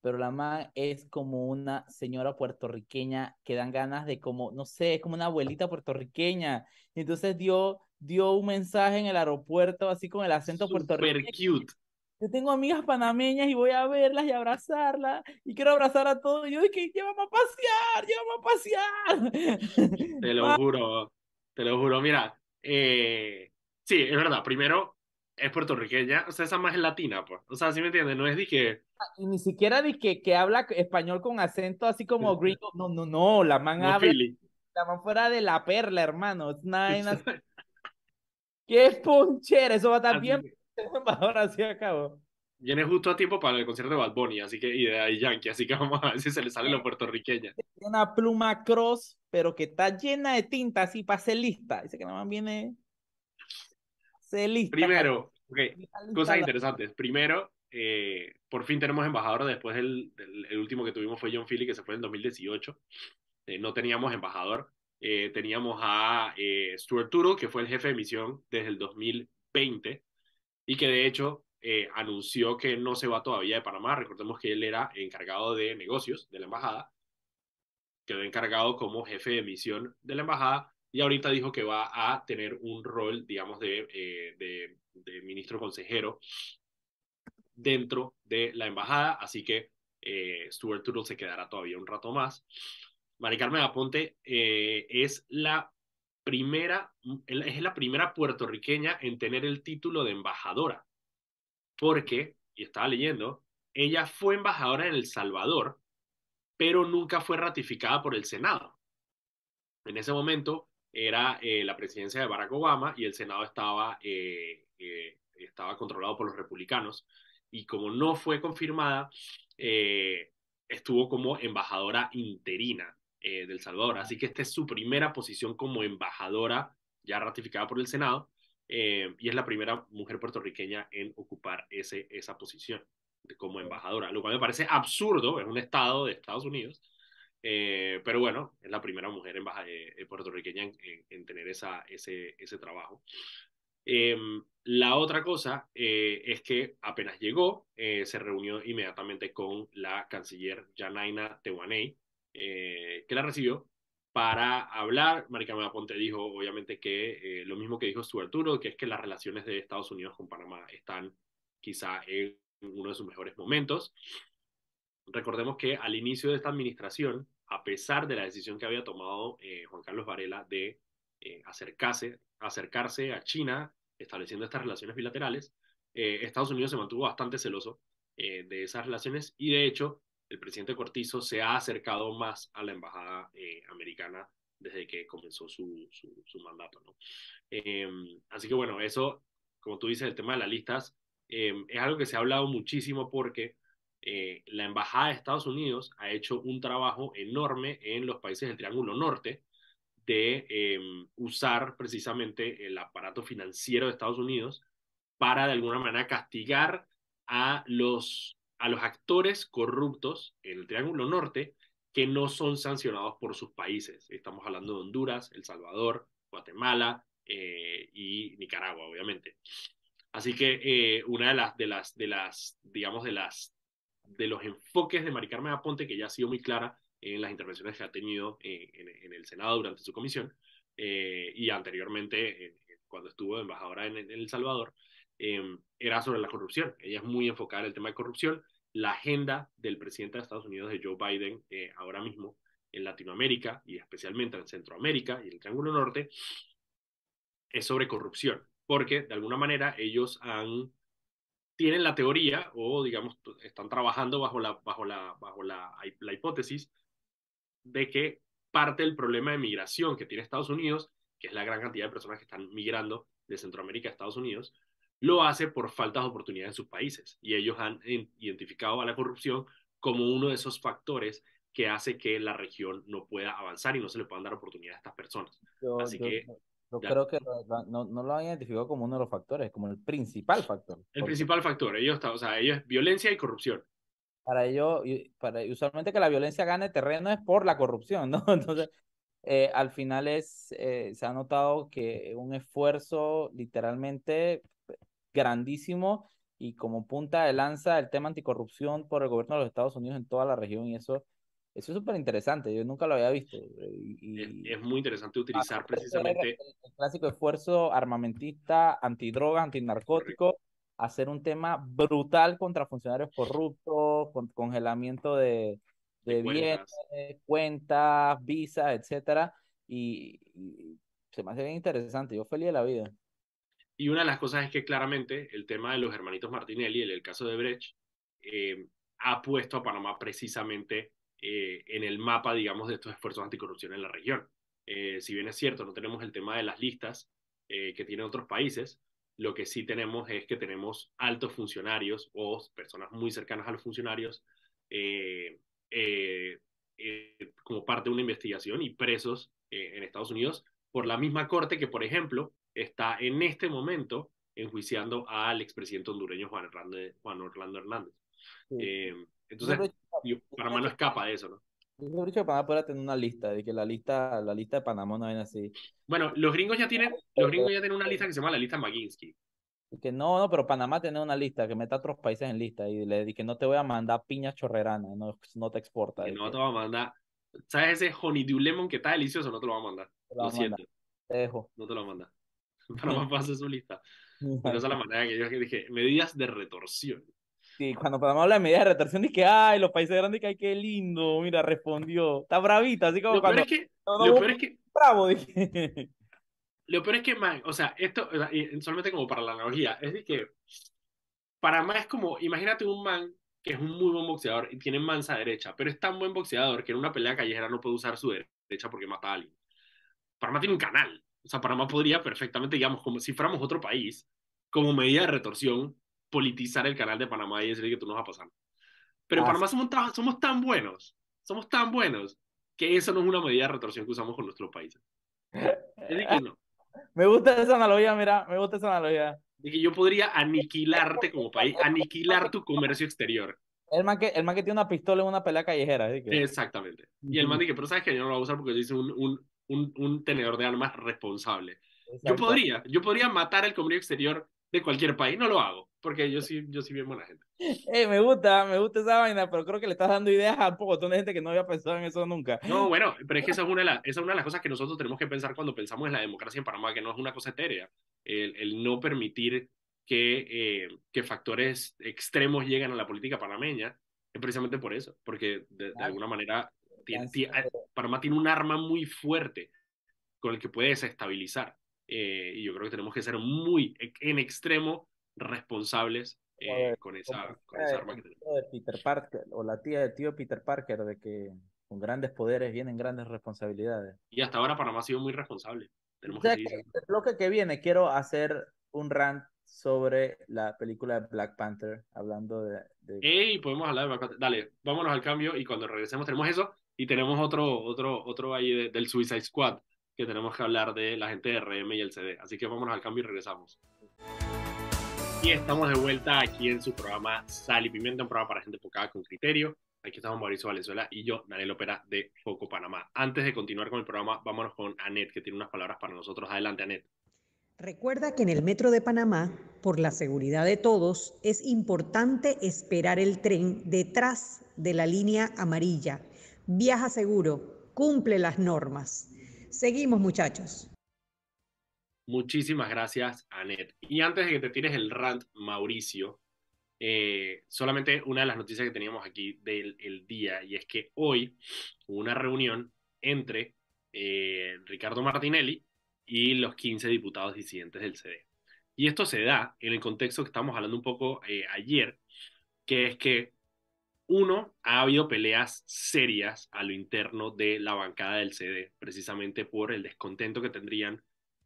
pero la man es como una señora puertorriqueña que dan ganas de como, no sé, es como una abuelita puertorriqueña. Y entonces dio, dio un mensaje en el aeropuerto así con el acento Super puertorriqueño. cute. Yo tengo amigas panameñas y voy a verlas y abrazarlas y quiero abrazar a todos. Y yo dije, llévame a pasear, llévame a pasear. Te lo juro, te lo juro. Mira, eh, sí, es verdad. Primero, es puertorriqueña, o sea, esa más es latina, pues. O sea, ¿sí me entiendes? No es de que... Y ni siquiera de que, que habla español con acento así como gringo. No, no, no, la man no habla, Philly. la man fuera de la perla, hermano. Es una ¡Qué ponchera! Eso va a estar Así bien así acabo. Viene justo a tiempo para el concierto de Bad Bunny, así que, y de ahí Yankee, así que vamos a ver si se le sale lo puertorriqueña. Tiene una pluma cross, pero que está llena de tinta así para ser lista. Dice que nada más viene ser lista. Primero, ok, cosas interesantes. Primero, eh, por fin tenemos embajador después del, del- el último que tuvimos fue John Philly, que se fue en 2018. Eh, no teníamos embajador. Eh, teníamos a eh, Stuart Turo, que fue el jefe de misión desde el 2020 y que de hecho eh, anunció que no se va todavía de Panamá. Recordemos que él era encargado de negocios de la embajada, quedó encargado como jefe de misión de la embajada y ahorita dijo que va a tener un rol, digamos, de, eh, ministro consejero dentro de la embajada, así que eh, Stuart Turtle se quedará todavía un rato más. Mari Carmen Aponte eh, es la primera, es la primera puertorriqueña en tener el título de embajadora, porque, y estaba leyendo, ella fue embajadora en El Salvador, pero nunca fue ratificada por el Senado. En ese momento era eh, la presidencia de Barack Obama y el Senado estaba, eh, eh, estaba controlado por los republicanos y como no fue confirmada, estuvo como embajadora interina del Salvador. Así que esta es su primera posición como embajadora ya ratificada por el Senado y es la primera mujer puertorriqueña en ocupar ese, esa posición como embajadora, lo cual me parece absurdo, es un estado de Estados Unidos, eh, pero bueno, es la primera mujer embaja- eh, eh, puertorriqueña en, en- en tener esa, ese, ese trabajo. Eh, la otra cosa eh, es que apenas llegó, eh, se reunió inmediatamente con la canciller Janaina Tewaney, que la recibió para hablar. Maricarmen Aponte dijo, obviamente, que lo mismo que dijo Stuart Arturo, que es que las relaciones de Estados Unidos con Panamá están quizá en uno de sus mejores momentos. Recordemos que al inicio de esta administración, a pesar de la decisión que había tomado eh, Juan Carlos Varela de eh, acercarse, acercarse a China, estableciendo estas relaciones bilaterales, eh, Estados Unidos se mantuvo bastante celoso de esas relaciones y de hecho el presidente Cortizo se ha acercado más a la embajada americana desde que comenzó su, su, su mandato. ¿no? Eh, así que bueno, eso, como tú dices, el tema de las listas eh, es algo que se ha hablado muchísimo porque eh, la embajada de Estados Unidos ha hecho un trabajo enorme en los países del Triángulo Norte de eh, usar precisamente el aparato financiero de Estados Unidos para de alguna manera castigar a los, a los actores corruptos en el Triángulo Norte que no son sancionados por sus países. Estamos hablando de Honduras, El Salvador, Guatemala eh, y Nicaragua, obviamente. Así que eh, una de las, de las, de las, digamos, de las, de los enfoques de Mari Carmen Aponte, que ya ha sido muy clara en las intervenciones que ha tenido en, el Senado durante su comisión eh, y anteriormente cuando estuvo embajadora en, El Salvador, eh, era sobre la corrupción. Ella es muy enfocada en el tema de corrupción. La agenda del presidente de Estados Unidos, de Joe Biden, eh, ahora mismo en Latinoamérica y especialmente en Centroamérica y el Triángulo Norte, es sobre corrupción, porque de alguna manera ellos han tienen la teoría o digamos están trabajando bajo la bajo la bajo la, la hipótesis de que parte del problema de migración que tiene Estados Unidos, que es la gran cantidad de personas que están migrando de Centroamérica a Estados Unidos, lo hace por faltas de oportunidades en sus países. Y ellos han identificado a la corrupción como uno de esos factores que hace que la región no pueda avanzar y no se le puedan dar oportunidades a estas personas. Yo, Así yo, que, yo creo que lo- no, no lo han identificado como uno de los factores, como el principal factor. El principal factor, ellos, está- o sea, ellos violencia y corrupción. Para ello, y- para, usualmente que la violencia gane terreno es por la corrupción, ¿no? Entonces, eh, al final es, eh, se ha notado que un esfuerzo literalmente grandísimo y como punta de lanza el tema anticorrupción por el gobierno de los Estados Unidos en toda la región y eso, eso es súper interesante, yo nunca lo había visto. Y, es, muy interesante utilizar precisamente... El, clásico esfuerzo armamentista, antidroga, antinarcótico, hacer un tema brutal contra funcionarios corruptos, con congelamiento de, de, bienes, cuentas, visas, etcétera, y, se me hace bien interesante, yo feliz de la vida. Y una de las cosas es que claramente el tema de los hermanitos Martinelli, el caso de Brecht, eh, ha puesto a Panamá precisamente eh, en el mapa, digamos, de estos esfuerzos anticorrupción en la región. Eh, si bien es cierto, no tenemos el tema de las listas que tienen otros países, lo que sí tenemos es que tenemos altos funcionarios o personas muy cercanas a los funcionarios como parte de una investigación y presos en Estados Unidos por la misma corte que, por ejemplo, está en este momento enjuiciando al expresidente hondureño Juan Orlando, Juan Orlando Hernández. Eh, entonces, Panamá no escapa de eso, ¿no? Yo he dicho que Panamá pueda tener una lista, de que la lista, la lista de Panamá no viene así. Bueno, los gringos ya tienen, los gringos ya tienen una lista que se llama la lista McGinsky. Que no, no, pero Panamá tiene una lista, que meta a otros países en lista y le dije que no te voy a mandar piña chorrerana, no, no te exporta. Que no te va a mandar, ¿sabes ese honeydew lemon que está delicioso? No te lo va a mandar. Lo, siento. Te dejo. No te lo va a mandar. Panamá pasa su lista. Pero esa es la manera que yo dije, medidas de retorsión. Sí, cuando Panamá habla de medidas de retorsión, dije, ay, los países grandes, que ay, qué lindo, mira, respondió. Está bravita, así como lo cuando... Peor es que, lo peor es que... Bravo, dije. Lo peor es que, man, o sea, esto, solamente como para la analogía, es de que Panamá es como, imagínate un man que es un muy buen boxeador y tiene mansa derecha, pero es tan buen boxeador que en una pelea callejera no puede usar su derecha porque mata a alguien. Panamá tiene un canal. O sea, Panamá podría perfectamente, digamos, como si fuéramos otro país, como medida de retorsión, politizar el canal de Panamá y decir que tú nos vas a pasar. Pero en Panamá somos, somos tan buenos, somos tan buenos, que eso no es una medida de retorsión que usamos con nuestros países. Es que no. Me gusta esa analogía, mira, me gusta esa analogía. De que yo podría aniquilarte como país, aniquilar tu comercio exterior. El man, que, el man que tiene una pistola en una pelea callejera. Exactamente. Y el man dice, pero sabes que yo no lo voy a usar porque yo hice un, un, un, un tenedor de armas responsable. Yo podría, yo podría matar el comercio exterior de cualquier país, no lo hago, porque yo sí, yo sí bien buena gente. Eh, me gusta, me gusta esa vaina, pero creo que le estás dando ideas a un montón de gente que no había pensado en eso nunca. No, bueno, pero es que esa es una de, esa es una de las cosas que nosotros tenemos que pensar cuando pensamos en la democracia en Panamá, que no es una cosa etérea. El, el no permitir que, eh, que factores extremos lleguen a la política panameña es precisamente por eso, porque de, de alguna manera Panamá tiene un arma muy fuerte con el que puede desestabilizar. Eh, y yo creo que tenemos que ser muy en extremo responsables eh, con, esa, con esa arma que tenemos. De Peter Parker, o la tía de tío Peter Parker, de que con grandes poderes vienen grandes responsabilidades. Y hasta ahora Panamá ha sido muy responsable. Tenemos que el bloque que viene quiero hacer un rant sobre la película de Black Panther, hablando de... de... ¡Ey! Podemos hablar de Black Panther. Dale, vámonos al cambio y cuando regresemos tenemos eso y tenemos otro, otro, otro ahí del Suicide Squad que tenemos que hablar de la gente de RM y el CD. Así que vámonos al cambio y regresamos. Y estamos de vuelta aquí en su programa Sal y Pimienta, un programa para gente enfocada con criterio. Aquí estamos Mauricio Valenzuela y yo, Daniel Opera de Foco Panamá. Antes de continuar con el programa, vámonos con Anet, que tiene unas palabras para nosotros. Adelante, Anet. Recuerda que en el Metro de Panamá, por la seguridad de todos, es importante esperar el tren detrás de la línea amarilla. Viaja seguro, cumple las normas. Seguimos, muchachos. Muchísimas gracias, Anet. Y antes de que te tires el rant, Mauricio, eh, solamente una de las noticias que teníamos aquí del día, y es que hoy hubo una reunión entre eh, Ricardo Martinelli y los 15 diputados disidentes del CD. Y esto se da en el contexto que estamos hablando un poco eh, ayer, que es que uno, ha habido peleas serias a lo interno de la bancada del CD, precisamente por el descontento que tendrían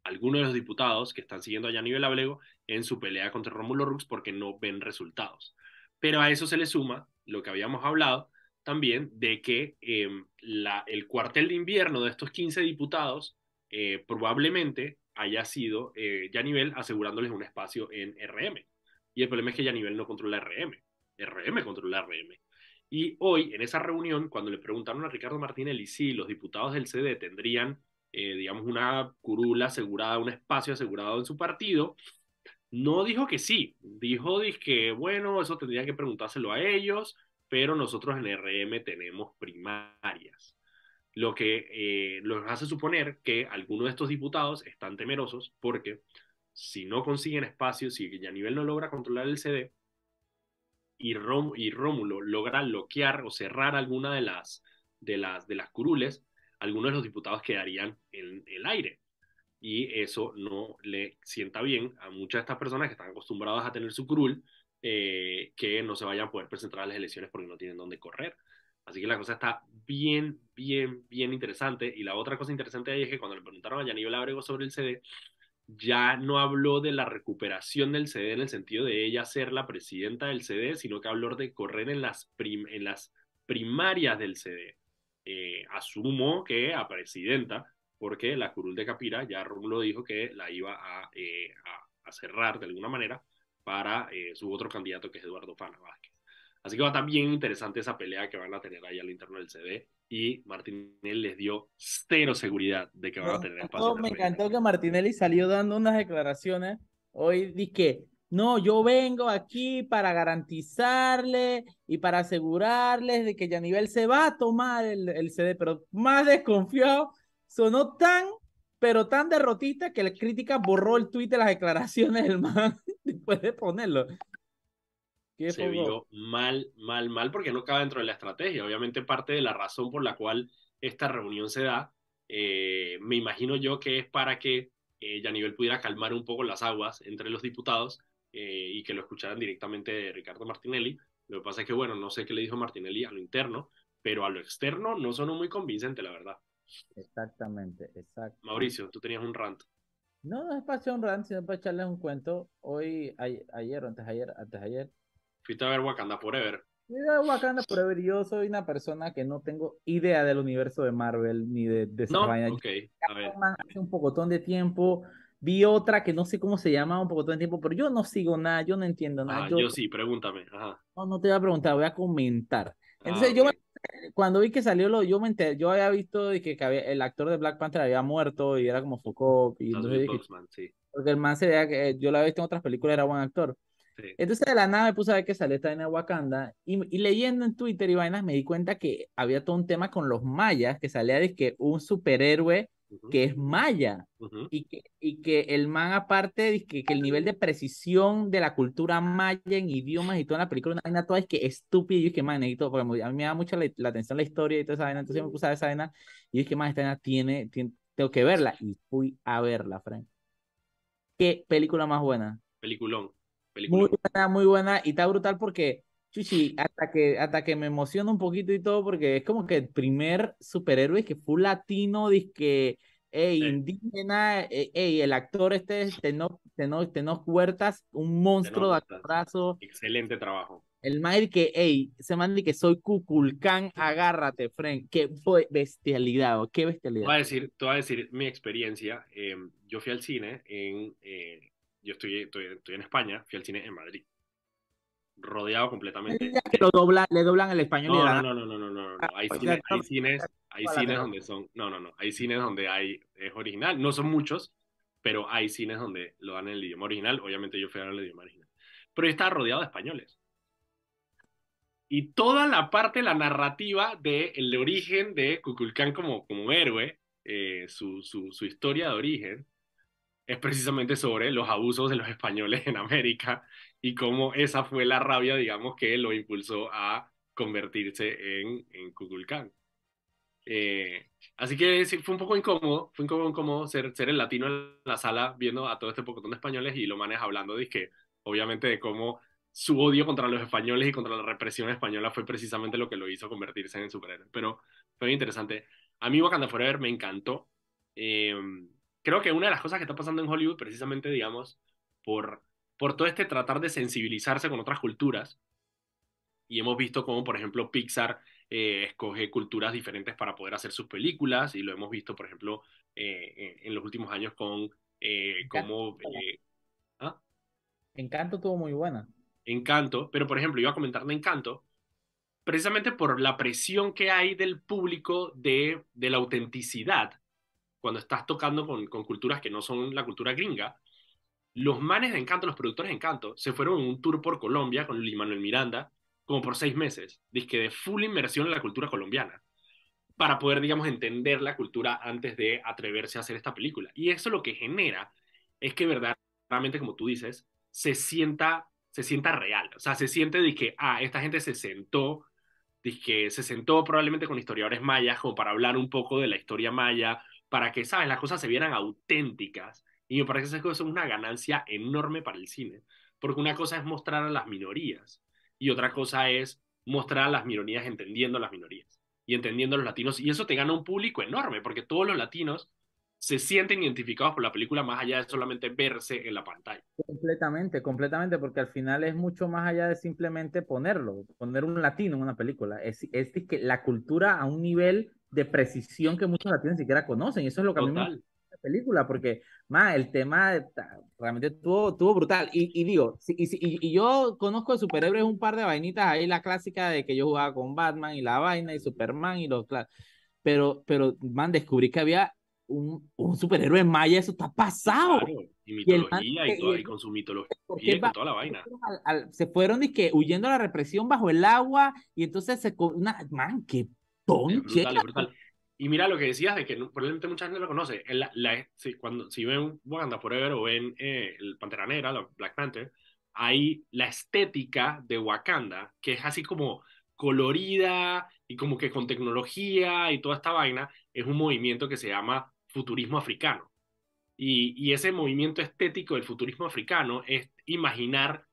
algunos de los diputados que están siguiendo a Nivel Ablego en su pelea contra Rómulo Rux porque no ven resultados. Pero a eso se le suma lo que habíamos hablado también de que la, el cuartel de invierno de estos 15 diputados eh, probablemente haya sido eh, Yanivel asegurándoles un espacio en RM. Y el problema es que Yanivel no controla RM. RM controla RM. Y hoy, en esa reunión, cuando le preguntaron a Ricardo Martinelli si los diputados del CD tendrían, eh, digamos, una curula asegurada, un espacio asegurado en su partido, No dijo que sí, dijo que, bueno, eso tendría que preguntárselo a ellos, pero nosotros en RM tenemos primarias. Lo que eh, los hace suponer que algunos de estos diputados están temerosos porque si no consiguen espacio, si nivel no logra controlar el CD y, y Rómulo logra bloquear o cerrar alguna de las, de, las, de las curules, algunos de los diputados quedarían en el aire y eso no le sienta bien a muchas de estas personas que están acostumbradas a tener su curul, eh, que no se vayan a poder presentar a las elecciones porque no tienen dónde correr. Así que la cosa está bien, bien, bien interesante. Y la otra cosa interesante ahí es que cuando le preguntaron a Yaníbal Abrego sobre el CD, ya no habló de la recuperación del CD en el sentido de ella ser la presidenta del CD, sino que habló de correr en las, en las primarias del CD. Eh, asumo que a presidenta, porque la curul de Capira ya Rómulo dijo que la iba eh, a, a, cerrar de alguna manera para eh, su otro candidato que es Eduardo Fana Vázquez. Así que va a estar bien interesante esa pelea que van a tener ahí al interno del CD y Martinelli les dio cero seguridad de que van a tener espacio. me encantó que Martinelli salió dando unas declaraciones hoy di que no, yo vengo aquí para garantizarle y para asegurarles de que Yanivel se va a tomar el, el CD, pero más desconfiado sonó tan, pero tan derrotista que la crítica borró el tuit de las declaraciones del man después de ponerlo. Se vio mal, mal, mal, porque no cabe dentro de la estrategia. Obviamente parte de la razón por la cual esta reunión se da, eh, me imagino yo que es para que eh, Yanivel pudiera calmar un poco las aguas entre los diputados eh, y que lo escucharan directamente de Ricardo Martinelli. Lo que pasa es que, bueno, no sé qué le dijo Martinelli a lo interno, pero a lo externo no sonó muy convincente, la verdad. Exactamente, exacto. Mauricio, tú tenías un rant. No, no es para echar un rant, sino para echarles un cuento. Hoy, ayer, antes ayer, antes ayer. Fuiste a ver Wakanda Forever. Fui a ver Wakanda Forever yo soy una persona que no tengo idea del universo de Marvel ni de, de no, ok, a ver. Hace un pocotón de tiempo. Vi otra que no sé cómo se llama un pocotón de tiempo, pero yo no sigo nada, yo no entiendo nada. Ah, yo, sí, pregúntame. No, no te voy a preguntar, voy a comentar. Entonces ah, yo cuando vi que salió lo, yo me enteré, yo había visto de que, el actor de Black Panther había muerto y era como Foucault, y entonces sí. porque el man se veía que yo lo había visto en otras películas, era buen actor. Entonces de la nada me puse a ver que salió esta en Wakanda y, y, leyendo en Twitter y vainas me di cuenta que había todo un tema con los mayas, que salía de que un superhéroe que es maya y, que, y que el man aparte que, que el nivel de precisión de la cultura maya en idiomas y toda la película, una vaina toda es que estúpido y que man, necesito, porque a mí me da mucha la, atención la historia y toda esa vaina, entonces me puse a ver esa vaina y es que más esta vaina tiene, tiene, tengo que verla y fui a verla, Frank. ¿Qué película más buena? Peliculón. Muy buena, muy buena y está brutal porque Chuchi, hasta que, hasta que me emociona un poquito y todo, porque es como que el primer superhéroe que fue latino, que hey, indígena, eh, hey, el actor este, Tenoch, Tenoch, Tenoch Huertas, un monstruo de actorazo. Excelente trabajo. El Maid que, hey, se manda que soy Cuculcán, agárrate, Frank. Qué bestialidad, qué bestialidad. Te voy a decir, te voy a decir mi experiencia. Em, yo fui al cine en, eh, yo estoy, estoy, estoy en España, fui al cine en Madrid rodeado completamente. Que lo dobla, le doblan el español. No, no, no, no, no, no, no, Hay, cines, hay cines, hay cines donde son, no, no, no, hay cines donde hay, es original, no son muchos, pero hay cines donde lo dan en el idioma original, obviamente yo fui a ver el idioma original, pero yo estaba rodeado de españoles. Y toda la parte, la narrativa del el origen de Cuculcán como, como héroe, eh, su, su, su historia de origen, es precisamente sobre los abusos de los españoles en América y cómo esa fue la rabia, digamos, que lo impulsó a convertirse en, en Kukulkan. Eh, así que sí, fue un poco incómodo, fue un poco incómodo ser, ser el latino en la sala viendo a todo este pocotón de españoles y lo manes hablando de que, obviamente, de cómo su odio contra los españoles y contra la represión española fue precisamente lo que lo hizo convertirse en superhéroe. Pero fue muy interesante. A mí Wakanda Forever me encantó. Eh, creo que una de las cosas que está pasando en Hollywood, precisamente, digamos, por por todo este tratar de sensibilizarse con otras culturas. Y hemos visto cómo, por ejemplo, Pixar eh, escoge culturas diferentes para poder hacer sus películas, y lo hemos visto, por ejemplo, eh, en los últimos años con eh, cómo... ¿ah? Encanto tuvo muy buena. Encanto, pero por ejemplo, iba a comentar de Encanto, precisamente por la presión que hay del público de, de la autenticidad, cuando estás tocando con, con culturas que no son la cultura gringa, los manes de Encanto, los productores de Encanto, se fueron en un tour por Colombia con Luis Manuel Miranda, como por seis meses, que de full inmersión en la cultura colombiana, para poder, digamos, entender la cultura antes de atreverse a hacer esta película. Y eso lo que genera es que verdaderamente, como tú dices, se sienta, se sienta real. O sea, se siente de que, ah, esta gente se sentó, que se sentó probablemente con historiadores mayas como para hablar un poco de la historia maya, para que, ¿sabes?, las cosas se vieran auténticas y me parece que eso es una ganancia enorme para el cine, porque una cosa es mostrar a las minorías y otra cosa es mostrar a las minorías entendiendo a las minorías y entendiendo a los latinos. Y eso te gana un público enorme, porque todos los latinos se sienten identificados por la película más allá de solamente verse en la pantalla. Completamente, completamente, porque al final es mucho más allá de simplemente ponerlo, poner un latino en una película. Es, es que la cultura a un nivel de precisión que muchos latinos ni siquiera conocen. Y eso es lo que a mí me película, porque más el tema realmente estuvo, estuvo brutal. Y, y digo, y, y, y, yo conozco de superhéroes un par de vainitas, ahí la clásica de que yo jugaba con Batman y la vaina y Superman y los... Pero, pero, man, descubrí que había un, un superhéroe maya, eso está pasado. y mitología y, todo, y con su mitología y con toda la vaina. se fueron y que huyendo a la represión bajo el agua y entonces se... Una, man, qué ponche. Y mira lo que decías de que probablemente mucha gente lo conoce. Si, cuando, si ven Wakanda Forever o ven eh, el Pantera Negra, Black Panther, hay la estética de Wakanda, que es así como colorida y como que con tecnología y toda esta vaina, es un movimiento que se llama futurismo africano. Y, y ese movimiento estético del futurismo africano es imaginar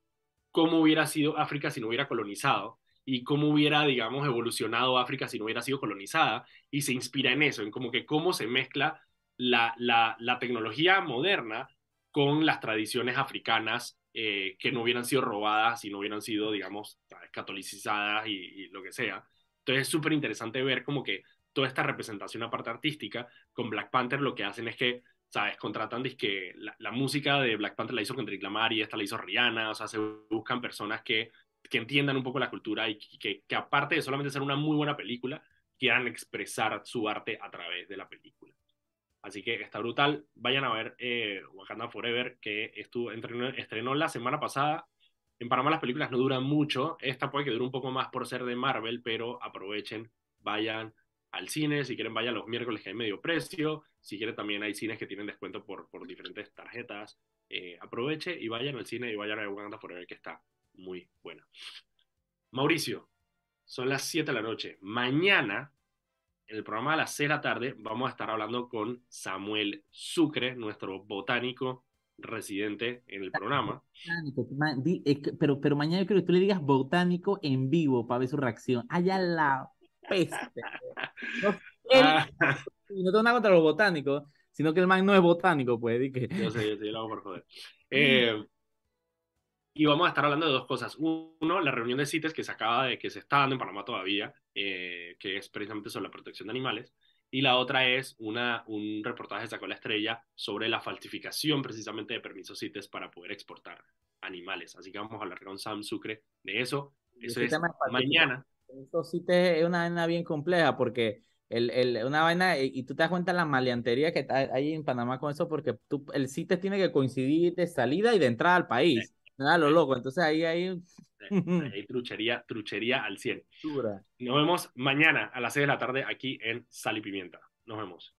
cómo hubiera sido África si no hubiera colonizado y cómo hubiera, digamos, evolucionado África si no hubiera sido colonizada, y se inspira en eso, en como que cómo se mezcla la, la, la tecnología moderna con las tradiciones africanas eh, que no hubieran sido robadas y no hubieran sido, digamos, catolicizadas y, lo que sea. Entonces es súper interesante ver como que toda esta representación aparte artística con Black Panther lo que hacen es que, ¿sabes? Contratan que la, la, música de Black Panther la hizo Kendrick Lamar y esta la hizo Rihanna, o sea, se buscan personas que que entiendan un poco la cultura y que, aparte de solamente ser una muy buena película, quieran expresar su arte a través de la película. Así que está brutal. Vayan a ver eh, Wakanda Forever, que estuvo, estrenó la semana pasada. En Panamá las películas no duran mucho. Esta puede que dure un poco más por ser de Marvel, pero aprovechen, vayan al cine. Si quieren, vayan los miércoles que hay medio precio. Si quieren, también hay cines que tienen descuento por, por diferentes tarjetas. Eh, aproveche y vayan al cine y vayan a Wakanda Forever, que está muy buena. Mauricio, son las 7 de la noche. Mañana, en el programa de las 6 de la tarde, vamos a estar hablando con Samuel Sucre, nuestro botánico residente en el programa. pero, pero mañana yo quiero que tú le digas botánico en vivo para ver su reacción. Allá la peste. No, ah. no tengo nada contra los botánicos, sino que el man no es botánico, pues. Que... Yo sé, yo sé, yo lo hago por joder. Eh, y vamos a estar hablando de dos cosas. Uno, la reunión de CITES que se acaba de, que se está dando en Panamá todavía, eh, que es precisamente sobre la protección de animales. Y la otra es una, un reportaje Sacó la Estrella sobre la falsificación precisamente de permisos CITES para poder exportar animales. Así que vamos a hablar con Sam Sucre de eso. Eso es mañana. Eso CITES es una vaina bien compleja porque el, el, una vaina, y tú te das cuenta de la maleantería que hay en Panamá con eso, porque tú, el CITES tiene que coincidir de salida y de entrada al país. Nada, lo loco. Entonces ahí hay. Ahí truchería, truchería al 100. Nos vemos mañana a las 6 de la tarde aquí en Sal y Pimienta. Nos vemos.